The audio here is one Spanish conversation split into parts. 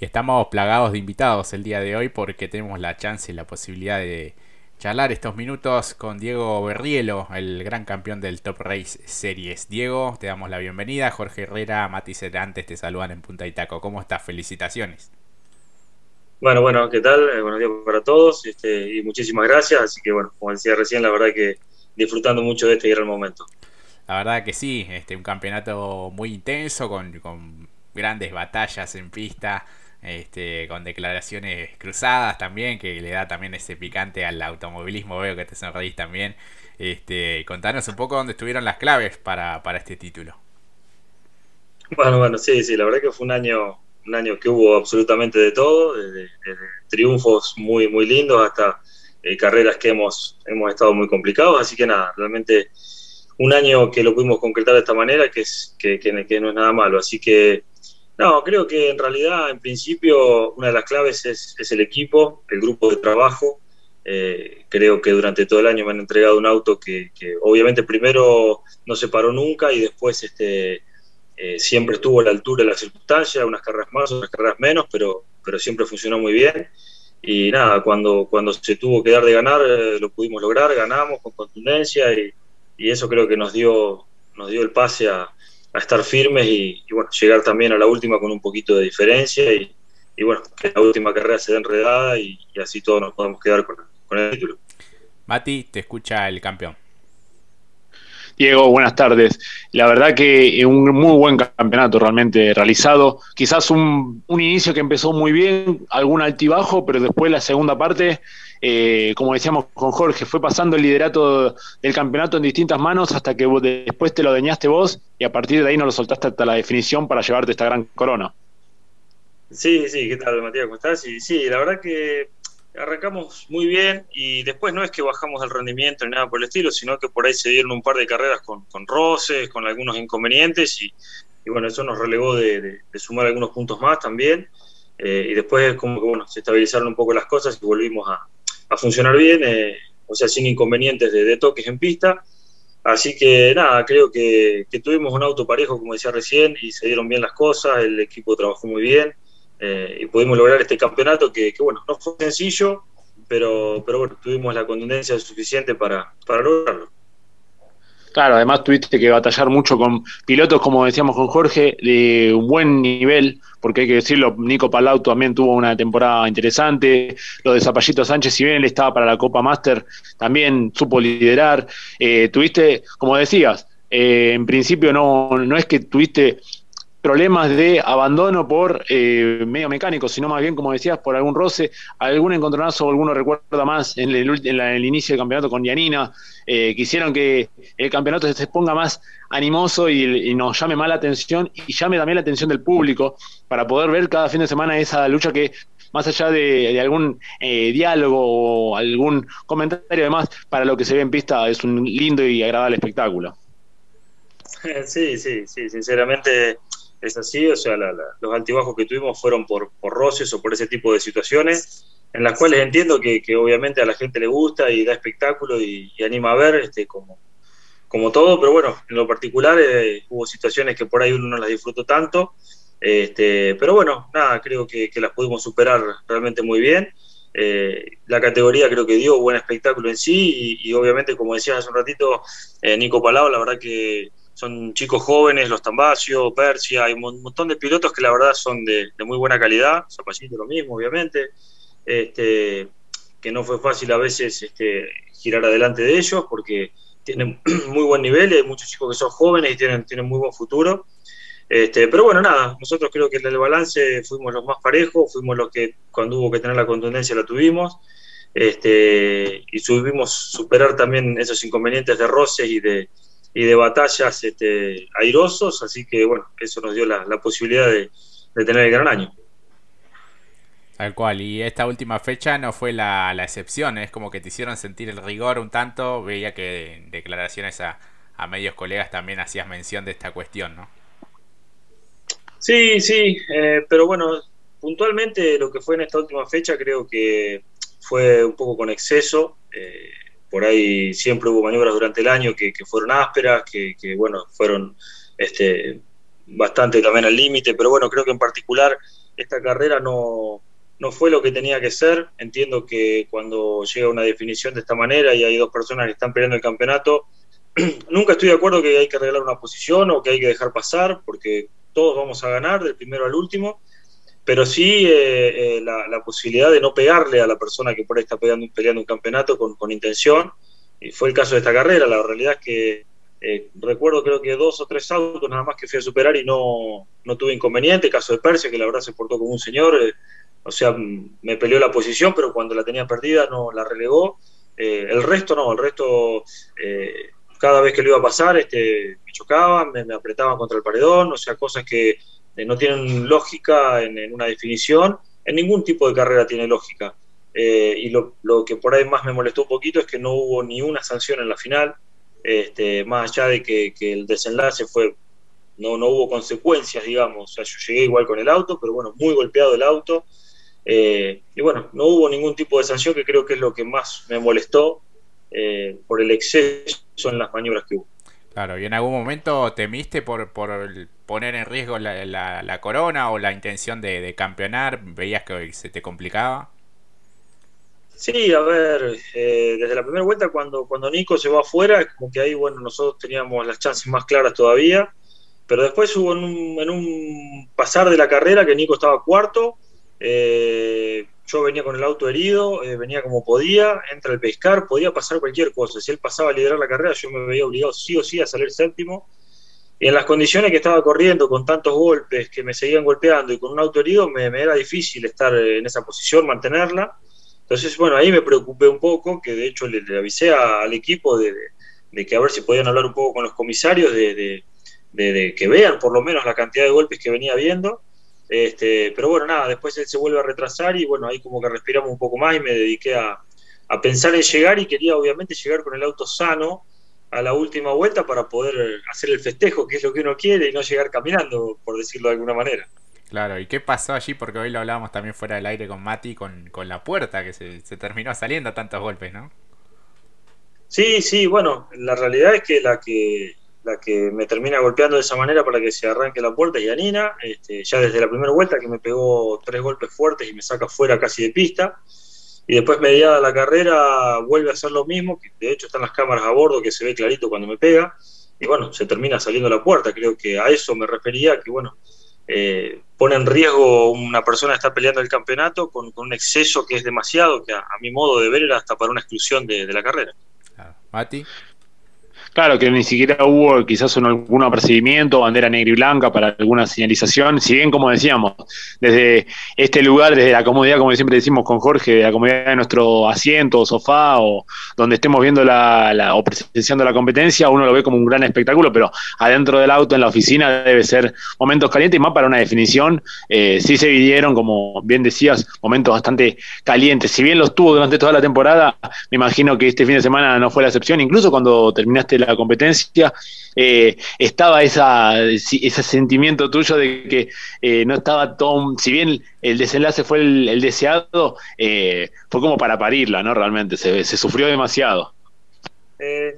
y estamos plagados de invitados el día de hoy porque tenemos la chance y la posibilidad de charlar estos minutos con Diego Berrielo, el gran campeón del Top Race Series. Diego, te damos la bienvenida. Jorge Herrera, Mati Cerantes te saludan en Punta Itaco. ¿Cómo estás? Felicitaciones. Bueno, bueno, ¿qué tal? Eh, buenos días para todos este, y muchísimas gracias. Así que, bueno, como decía recién, la verdad que disfrutando mucho de este gran momento. La verdad que sí, este, un campeonato muy intenso, con, con grandes batallas en pista, este, con declaraciones cruzadas también, que le da también ese picante al automovilismo, veo que te sonreís también. Este, contanos un poco dónde estuvieron las claves para, para este título. Bueno, bueno, sí, sí, la verdad que fue un año un año que hubo absolutamente de todo, desde, triunfos muy, muy lindos hasta eh, carreras que hemos, hemos estado muy complicados, así que nada, realmente un año que lo pudimos concretar de esta manera, que, es, que, que, no es nada malo, así que no, creo que en realidad, en principio, una de las claves es, el equipo, el grupo de trabajo. Eh, creo que durante todo el año me han entregado un auto que, obviamente primero no se paró nunca y después este, eh, siempre estuvo a la altura de las circunstancias, unas carreras más, unas carreras menos, pero, pero siempre funcionó muy bien. Y nada, cuando, cuando se tuvo que dar de ganar, eh, lo pudimos lograr, ganamos con contundencia y, y, eso creo que nos dio, nos dio el pase a, a estar firmes y, bueno, llegar también a la última con un poquito de diferencia y, y bueno, que la última carrera se dé enredada y, y así todos nos podemos quedar con, con el título. Mati, te escucha el campeón. Diego, buenas tardes. La verdad que un muy buen campeonato realmente realizado. Quizás un, inicio que empezó muy bien, algún altibajo, pero después la segunda parte, eh, como decíamos con Jorge, fue pasando el liderato del campeonato en distintas manos hasta que después te lo deñaste vos y a partir de ahí no lo soltaste hasta la definición para llevarte esta gran corona. Sí, sí, ¿qué tal, Matías? ¿Cómo estás? Sí, sí, la verdad que arrancamos muy bien y después no es que bajamos el rendimiento ni nada por el estilo, sino que por ahí se dieron un par de carreras con, con roces, con algunos inconvenientes y, y bueno, eso nos relegó de, de, de, sumar algunos puntos más también. Eh, y después como que bueno, se estabilizaron un poco las cosas y volvimos a, a funcionar bien, eh, o sea, sin inconvenientes de, de, toques en pista. Así que nada, creo que, que tuvimos un auto parejo, como decía recién, y se dieron bien las cosas, el equipo trabajó muy bien eh, y pudimos lograr este campeonato que, bueno, no fue sencillo, pero, pero bueno, tuvimos la contundencia suficiente para, para lograrlo. Claro, además tuviste que batallar mucho con pilotos, como decíamos con Jorge, de un buen nivel, porque hay que decirlo, Nico Palau también tuvo una temporada interesante, lo de Zapallito Sánchez, si bien él estaba para la Copa Master, también supo liderar. Eh, tuviste, como decías, eh, en principio no, no es que tuviste problemas de abandono por eh, medio mecánico, sino más bien, como decías, por algún roce, algún encontronazo, alguno recuerda más en el, en la, inicio del campeonato con Yanina, eh, quisieron que el campeonato se ponga más animoso y, nos llame más la atención y llame también la atención del público para poder ver cada fin de semana esa lucha que más allá de, de algún eh, diálogo o algún comentario demás, para lo que se ve en pista es un lindo y agradable espectáculo. Sí, sí, sí, sinceramente es así, o sea, la, los altibajos que tuvimos fueron por, roces o por ese tipo de situaciones, en las cuales entiendo que, obviamente a la gente le gusta y da espectáculo y, anima a ver, este, como, todo, pero bueno, en lo particular eh, hubo situaciones que por ahí uno no las disfrutó tanto, este, pero bueno, nada, creo que, las pudimos superar realmente muy bien. Eh, la categoría creo que dio buen espectáculo en sí y, y obviamente, como decías hace un ratito, eh, Nico Palau, la verdad que son chicos jóvenes, los Tambacio, Persia, hay un montón de pilotos que la verdad son de, muy buena calidad, Zapallito lo mismo, obviamente, este, que no fue fácil a veces este, girar adelante de ellos porque tienen muy buen nivel, hay muchos chicos que son jóvenes y tienen, tienen muy buen futuro. Este, pero bueno, nada, nosotros creo que en el balance fuimos los más parejos, fuimos los que cuando hubo que tener la contundencia la tuvimos, este, y subimos superar también esos inconvenientes de roces y de, y de batallas este, airosos, así que bueno, eso nos dio la, la posibilidad de, de, tener el gran año. Tal cual, y esta última fecha no fue la, la, excepción, es como que te hicieron sentir el rigor un tanto, veía que en declaraciones a, a medios colegas también hacías mención de esta cuestión, ¿no? Sí, sí, eh, pero bueno, puntualmente lo que fue en esta última fecha creo que fue un poco con exceso. Eh, por ahí siempre hubo maniobras durante el año que, fueron ásperas, que, que, bueno, fueron este, bastante también al límite, pero bueno, creo que en particular esta carrera no, no fue lo que tenía que ser. Entiendo que cuando llega una definición de esta manera y hay dos personas que están peleando el campeonato, nunca estoy de acuerdo que hay que arreglar una posición o que hay que dejar pasar, porque todos vamos a ganar del primero al último, pero sí eh, eh, la, posibilidad de no pegarle a la persona que por ahí está peleando, un campeonato con, intención. Y fue el caso de esta carrera. La realidad es que eh, recuerdo creo que dos o tres autos nada más que fui a superar y no, no tuve inconveniente. Caso de Persia, que la verdad se portó como un señor. Eh, o sea, me peleó la posición, pero cuando la tenía perdida no la relegó. Eh, el resto no, el resto cada vez que lo iba a pasar este, me chocaban, me, apretaban contra el paredón, o sea, cosas que no tienen lógica en, una definición. En ningún tipo de carrera tiene lógica. y lo, lo que por ahí más me molestó un poquito es que no hubo ni una sanción en la final este, más allá de que, el desenlace fue, no, no hubo consecuencias, digamos, o sea, yo llegué igual con el auto, pero bueno, muy golpeado el auto, eh, y bueno, no hubo ningún tipo de sanción que creo que es lo que más me molestó eh, por el exceso en las maniobras que hubo. Claro, ¿y en algún momento temiste por, por poner en riesgo la, la, corona o la intención de, de campeonar? ¿Veías que se te complicaba? Sí, a ver, eh, desde la primera vuelta cuando, cuando Nico se va afuera, como que ahí, bueno, nosotros teníamos las chances más claras todavía, pero después hubo en un, en un pasar de la carrera que Nico estaba cuarto, eh, yo venía con el auto herido, eh, venía como podía, entra el pescar, podía pasar cualquier cosa, si él pasaba a liderar la carrera yo me veía obligado sí o sí a salir séptimo, y en las condiciones que estaba corriendo, con tantos golpes que me seguían golpeando y con un auto herido, me era difícil estar en esa posición, mantenerla. Entonces, bueno, ahí me preocupé un poco, que de hecho le, avisé al equipo de, que a ver si podían hablar un poco con los comisarios, de, que vean por lo menos la cantidad de golpes que venía viendo. Este, pero bueno, nada, después él se vuelve a retrasar y bueno, ahí como que respiramos un poco más y me dediqué a, a pensar en llegar y quería obviamente llegar con el auto sano a la última vuelta para poder hacer el festejo, que es lo que uno quiere, y no llegar caminando, por decirlo de alguna manera. Claro, ¿y qué pasó allí? Porque hoy lo hablábamos también fuera del aire con Mati, con, la puerta, que se, terminó saliendo a tantos golpes, ¿no? Sí, sí, bueno, la realidad es que la que la que me termina golpeando de esa manera para que se arranque la puerta es Yanina, este, ya desde la primera vuelta que me pegó tres golpes fuertes y me saca fuera casi de pista. Y después, mediada la carrera, vuelve a hacer lo mismo, que de hecho están las cámaras a bordo, que se ve clarito cuando me pega. Y bueno, se termina saliendo la puerta. Creo que a eso me refería, que bueno, eh, pone en riesgo una persona que está peleando el campeonato con, un exceso que es demasiado, que a, mi modo de ver era hasta para una exclusión de, de la carrera. Mati. Claro, que ni siquiera hubo quizás un, algún apercibimiento, bandera negra y blanca para alguna señalización, si bien como decíamos, desde este lugar, desde la comodidad, como siempre decimos con Jorge, de la comodidad de nuestro asiento o sofá o donde estemos viendo la, o presenciando la competencia, uno lo ve como un gran espectáculo, pero adentro del auto, en la oficina, debe ser momentos calientes y más para una definición. Eh, sí se vivieron, como bien decías, momentos bastante calientes. Si bien los tuvo durante toda la temporada, me imagino que este fin de semana no fue la excepción, incluso cuando terminaste la competencia, eh, estaba esa, ese sentimiento tuyo de que eh, no estaba todo, si bien el desenlace fue el, deseado, eh, fue como para parirla, ¿no? Realmente, se, sufrió demasiado.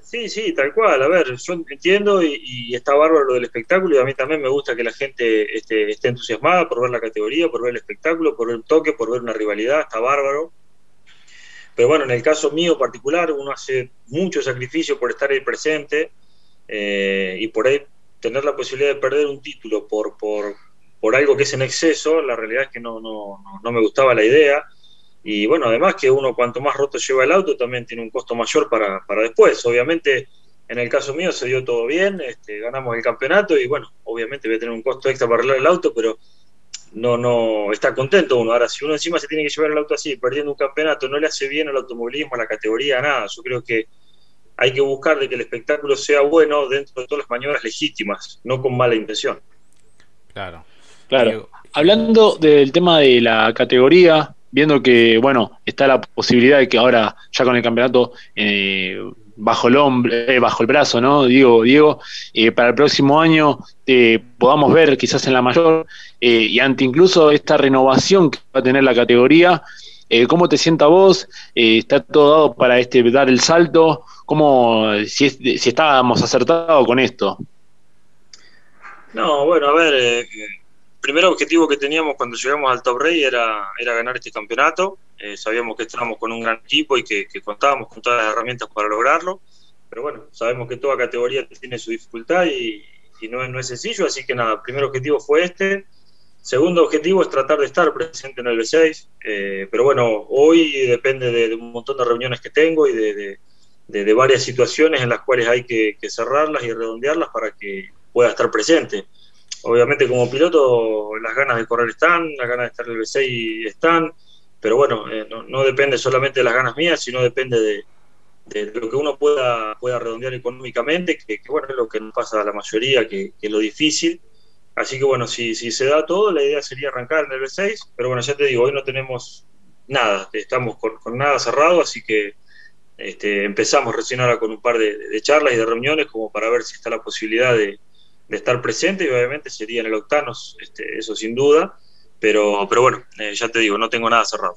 sí, sí, tal cual. A ver, yo entiendo y, está bárbaro lo del espectáculo y a mí también me gusta que la gente esté, esté entusiasmada por ver la categoría, por ver el espectáculo, por ver un toque, por ver una rivalidad, está bárbaro. Pero bueno, en el caso mío particular, uno hace mucho sacrificio por estar ahí presente eh, y por ahí tener la posibilidad de perder un título por, por, por algo que es en exceso, la realidad es que no, no, no, me gustaba la idea. Y bueno, además que uno cuanto más roto lleva el auto también tiene un costo mayor para, para después. Obviamente, en el caso mío se dio todo bien, este, ganamos el campeonato y bueno, obviamente voy a tener un costo extra para arreglar el auto, pero no, no está contento uno. Ahora, si uno encima se tiene que llevar el auto así, perdiendo un campeonato, no le hace bien al automovilismo, a la categoría, nada. Yo creo que hay que buscar de que el espectáculo sea bueno dentro de todas las maniobras legítimas, no con mala intención. Claro. Claro. Hablando del tema de la categoría, viendo que, bueno, está la posibilidad de que ahora, ya con el campeonato eh, bajo el hombre, eh, bajo el brazo, ¿no? Diego, Diego, eh, para el próximo año eh, podamos ver quizás en la mayor y ante incluso esta renovación que va a tener la categoría, ¿cómo te sienta vos? ¿Está todo dado para este dar el salto? ¿Cómo, si, si estábamos acertados con esto? No, bueno, a ver, primer objetivo que teníamos cuando llegamos al Top Rey era, era ganar este campeonato. Eh, sabíamos que estábamos con un gran equipo y que, contábamos con todas las herramientas para lograrlo. Pero bueno, sabemos que toda categoría tiene su dificultad y, no, no, es sencillo. Así que nada, primer objetivo fue este. Segundo objetivo es tratar de estar presente en el B6. Eh, pero bueno, hoy depende de, un montón de reuniones que tengo y de, de varias situaciones en las cuales hay que, que cerrarlas y redondearlas para que pueda estar presente obviamente como piloto las ganas de correr están, las ganas de estar en el B6 están, pero bueno, eh, no, depende solamente de las ganas mías, sino depende de, lo que uno pueda, pueda redondear económicamente, que, bueno, es lo que nos pasa a la mayoría, que, es lo difícil. Así que bueno, si, si se da todo, la idea sería arrancar en el B6, pero bueno, ya te digo, hoy no tenemos nada, estamos con, nada cerrado, así que este, empezamos recién ahora con un par de charlas y de reuniones como para ver si está la posibilidad de, estar presente y obviamente sería en el Octanos, este, eso sin duda, pero, pero bueno, eh, ya te digo, no tengo nada cerrado.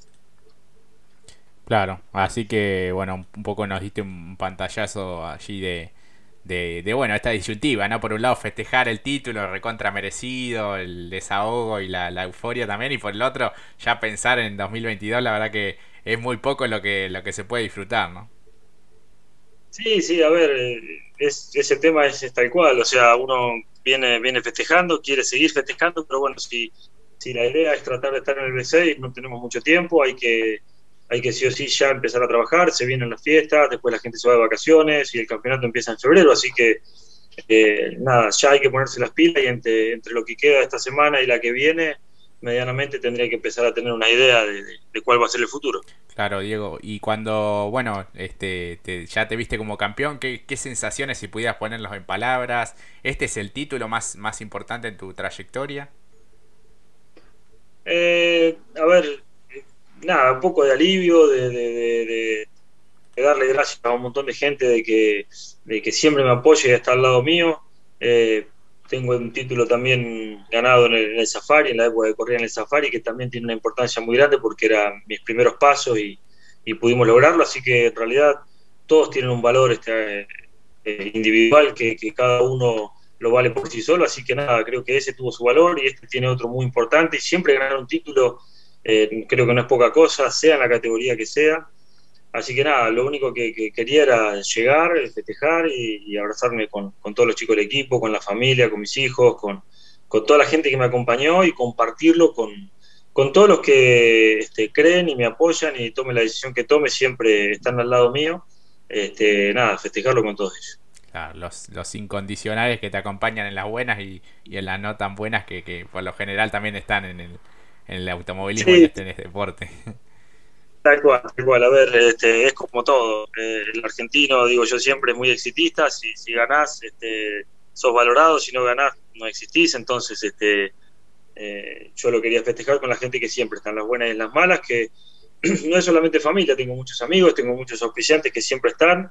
Claro, así que bueno, un poco nos diste un pantallazo allí de, de, bueno, esta disyuntiva, ¿no? Por un lado festejar el título recontra merecido, el desahogo y la, euforia también, y por el otro ya pensar en 2022, la verdad que es muy poco lo que, lo que se puede disfrutar, ¿no? Sí, sí, a ver, eh, es, ese tema es, tal cual, o sea, uno viene, viene festejando, quiere seguir festejando, pero bueno, si, si la idea es tratar de estar en el B6, no tenemos mucho tiempo, hay que, hay que sí o sí ya empezar a trabajar, se vienen las fiestas, después la gente se va de vacaciones y el campeonato empieza en febrero, así que eh, nada, ya hay que ponerse las pilas y entre, entre lo que queda esta semana y la que viene, medianamente tendría que empezar a tener una idea de, cuál va a ser el futuro. Claro, Diego. Y cuando, bueno, este, ya te viste como campeón, ¿qué, sensaciones, si pudieras ponerlos en palabras? ¿Este es el título más, más importante en tu trayectoria? Eh, a ver, nada, un poco de alivio, de, darle gracias a un montón de gente de que, siempre me apoya y está al lado mío. Eh, tengo un título también ganado en el, Safari, en la época de correr en el Safari, que también tiene una importancia muy grande porque eran mis primeros pasos y, pudimos lograrlo, así que en realidad todos tienen un valor este, eh, individual que, cada uno lo vale por sí solo, así que nada, creo que ese tuvo su valor y este tiene otro muy importante y siempre ganar un título eh, creo que no es poca cosa, sea en la categoría que sea. Así que nada, lo único que, quería era llegar, festejar y, abrazarme con, todos los chicos del equipo, con la familia, con mis hijos, con, toda la gente que me acompañó y compartirlo con, todos los que este, creen y me apoyan y tomen la decisión que tome, siempre están al lado mío. Este, nada, festejarlo con todos ellos. Claro, los, los incondicionales que te acompañan en las buenas y, en las no tan buenas que, por lo general también están en el, en el automovilismo y en este deporte. Tal cual, tal cual. A ver, este, es como todo. Eh, el argentino, digo yo siempre, es muy exitista. Si, si ganás, este, sos valorado. Si no ganás, no existís. Entonces, este, eh, yo lo quería festejar con la gente que siempre están las buenas y las malas, que no es solamente familia, tengo muchos amigos, tengo muchos auspiciantes que siempre están,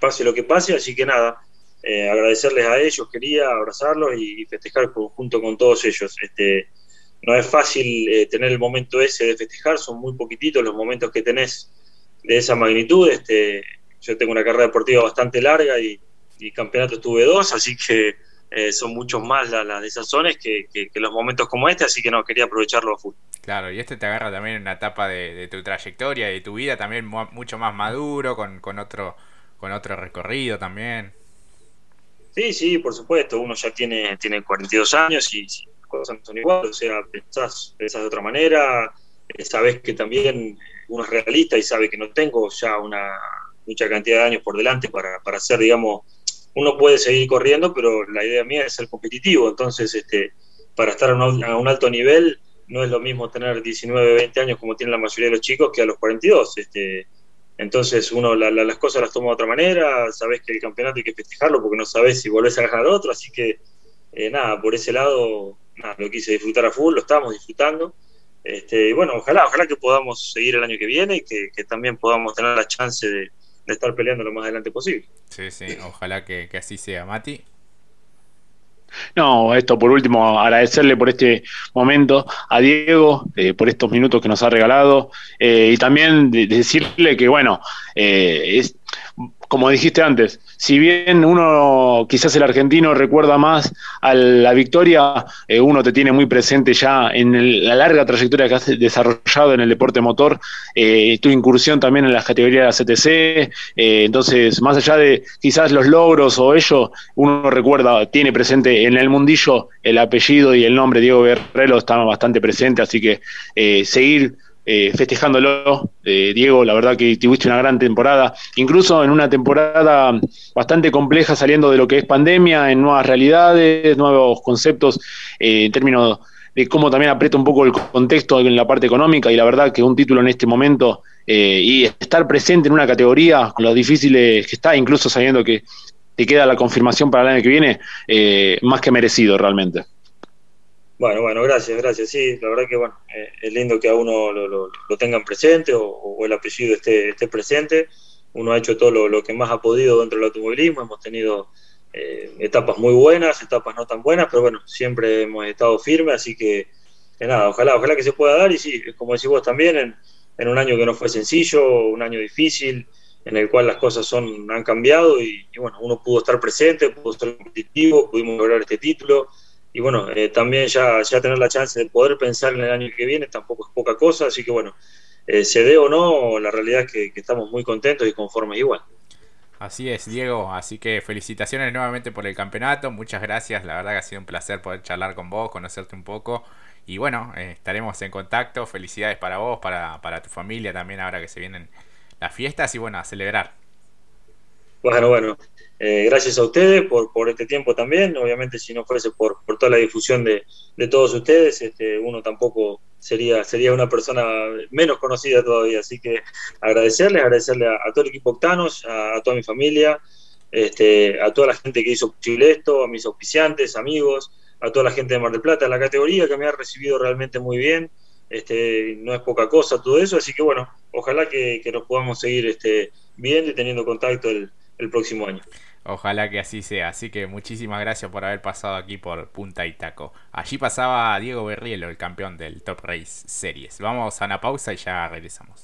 pase lo que pase, así que nada, eh, agradecerles a ellos, quería abrazarlos y festejar junto con todos ellos. Este, no es fácil eh, tener el momento ese de festejar, son muy poquititos los momentos que tenés de esa magnitud. Este, yo tengo una carrera deportiva bastante larga y, y campeonatos tuve dos, así que eh, son muchos más las, las desazones que, que, los momentos como este, así que no, quería aprovecharlo a full. Claro, y este te agarra también una etapa de, tu trayectoria, de tu vida también mucho más maduro, con, con, otro, con otro recorrido también. Sí, sí, por supuesto, uno ya tiene, tiene 42 años y cosas no son iguales, o sea, pensás, de otra manera, eh, sabes que también uno es realista y sabe que no tengo ya una mucha cantidad de años por delante para, para hacer, digamos, uno puede seguir corriendo, pero la idea mía es ser competitivo, entonces, este, para estar a un, alto nivel, no es lo mismo tener 19, 20 años como tienen la mayoría de los chicos que a los 42. Este, entonces uno las cosas las toma de otra manera, sabes que el campeonato hay que festejarlo porque no sabes si volvés a ganar otro, así que eh, nada, por ese lado lo quise disfrutar a full, lo estamos disfrutando. Este, bueno, ojalá, ojalá que podamos seguir el año que viene y que, también podamos tener la chance de, estar peleando lo más adelante posible. Sí, sí, ojalá que, así sea. Mati. No, esto por último, agradecerle por este momento a Diego, eh, por estos minutos que nos ha regalado, eh, y también decirle que, bueno, eh, es, como dijiste antes, si bien uno, quizás el argentino recuerda más a la victoria, eh, uno te tiene muy presente ya en la larga trayectoria que has desarrollado en el deporte motor, eh, tu incursión también en las categorías de la CTC, eh, entonces más allá de quizás los logros o ello, uno recuerda, tiene presente en el mundillo el apellido y el nombre Diego Guerrero está bastante presente, así que seguir eh, festejándolo. Eh, Diego, la verdad que tuviste una gran temporada, incluso en una temporada bastante compleja saliendo de lo que es pandemia, en nuevas realidades, nuevos conceptos, eh, en términos de cómo también aprieta un poco el contexto en la parte económica y la verdad que un título en este momento y estar presente en una categoría con lo difíciles que está, incluso sabiendo que te queda la confirmación para el año que viene, más que merecido realmente. Bueno, bueno, gracias, gracias. Sí, la verdad que bueno, eh, es lindo que a uno lo, tengan presente o, el apellido esté, esté presente. Uno ha hecho todo lo, que más ha podido dentro del automovilismo. Hemos tenido eh, etapas muy buenas, etapas no tan buenas, pero bueno, siempre hemos estado firmes, así que, nada, ojalá, ojalá que se pueda dar. Y sí, como decís vos también, en, un año que no fue sencillo, un año difícil, en el cual las cosas son, han cambiado y, y bueno, uno pudo estar presente, pudo estar competitivo, pudimos lograr este título y bueno, eh, también ya, ya tener la chance de poder pensar en el año que viene tampoco es poca cosa, así que bueno, eh, se dé o no, la realidad es que, estamos muy contentos y conformes igual. Así es, Diego, así que felicitaciones nuevamente por el campeonato, muchas gracias, la verdad que ha sido un placer poder charlar con vos, conocerte un poco y bueno, eh, estaremos en contacto, felicidades para vos, para, para tu familia también ahora que se vienen las fiestas y bueno, a celebrar. Bueno, bueno, eh, gracias a ustedes por, por este tiempo también. Obviamente, si no fuese por, por toda la difusión de, de todos ustedes, este, uno tampoco sería, sería una persona menos conocida todavía. Así que agradecerles, agradecerle a, todo el equipo Octanos, a, toda mi familia, este, a toda la gente que hizo posible esto, a mis auspiciantes, amigos, a toda la gente de Mar del Plata, la categoría que me ha recibido realmente muy bien. Este, no es poca cosa todo eso, así que bueno, ojalá que, que nos podamos seguir este, viendo y teniendo contacto el, el próximo año. Ojalá que así sea. Así que muchísimas gracias por haber pasado aquí por Punta y Taco. Allí pasaba Diego Berrielo, el campeón del Top Race Series. Vamos a una pausa y ya regresamos.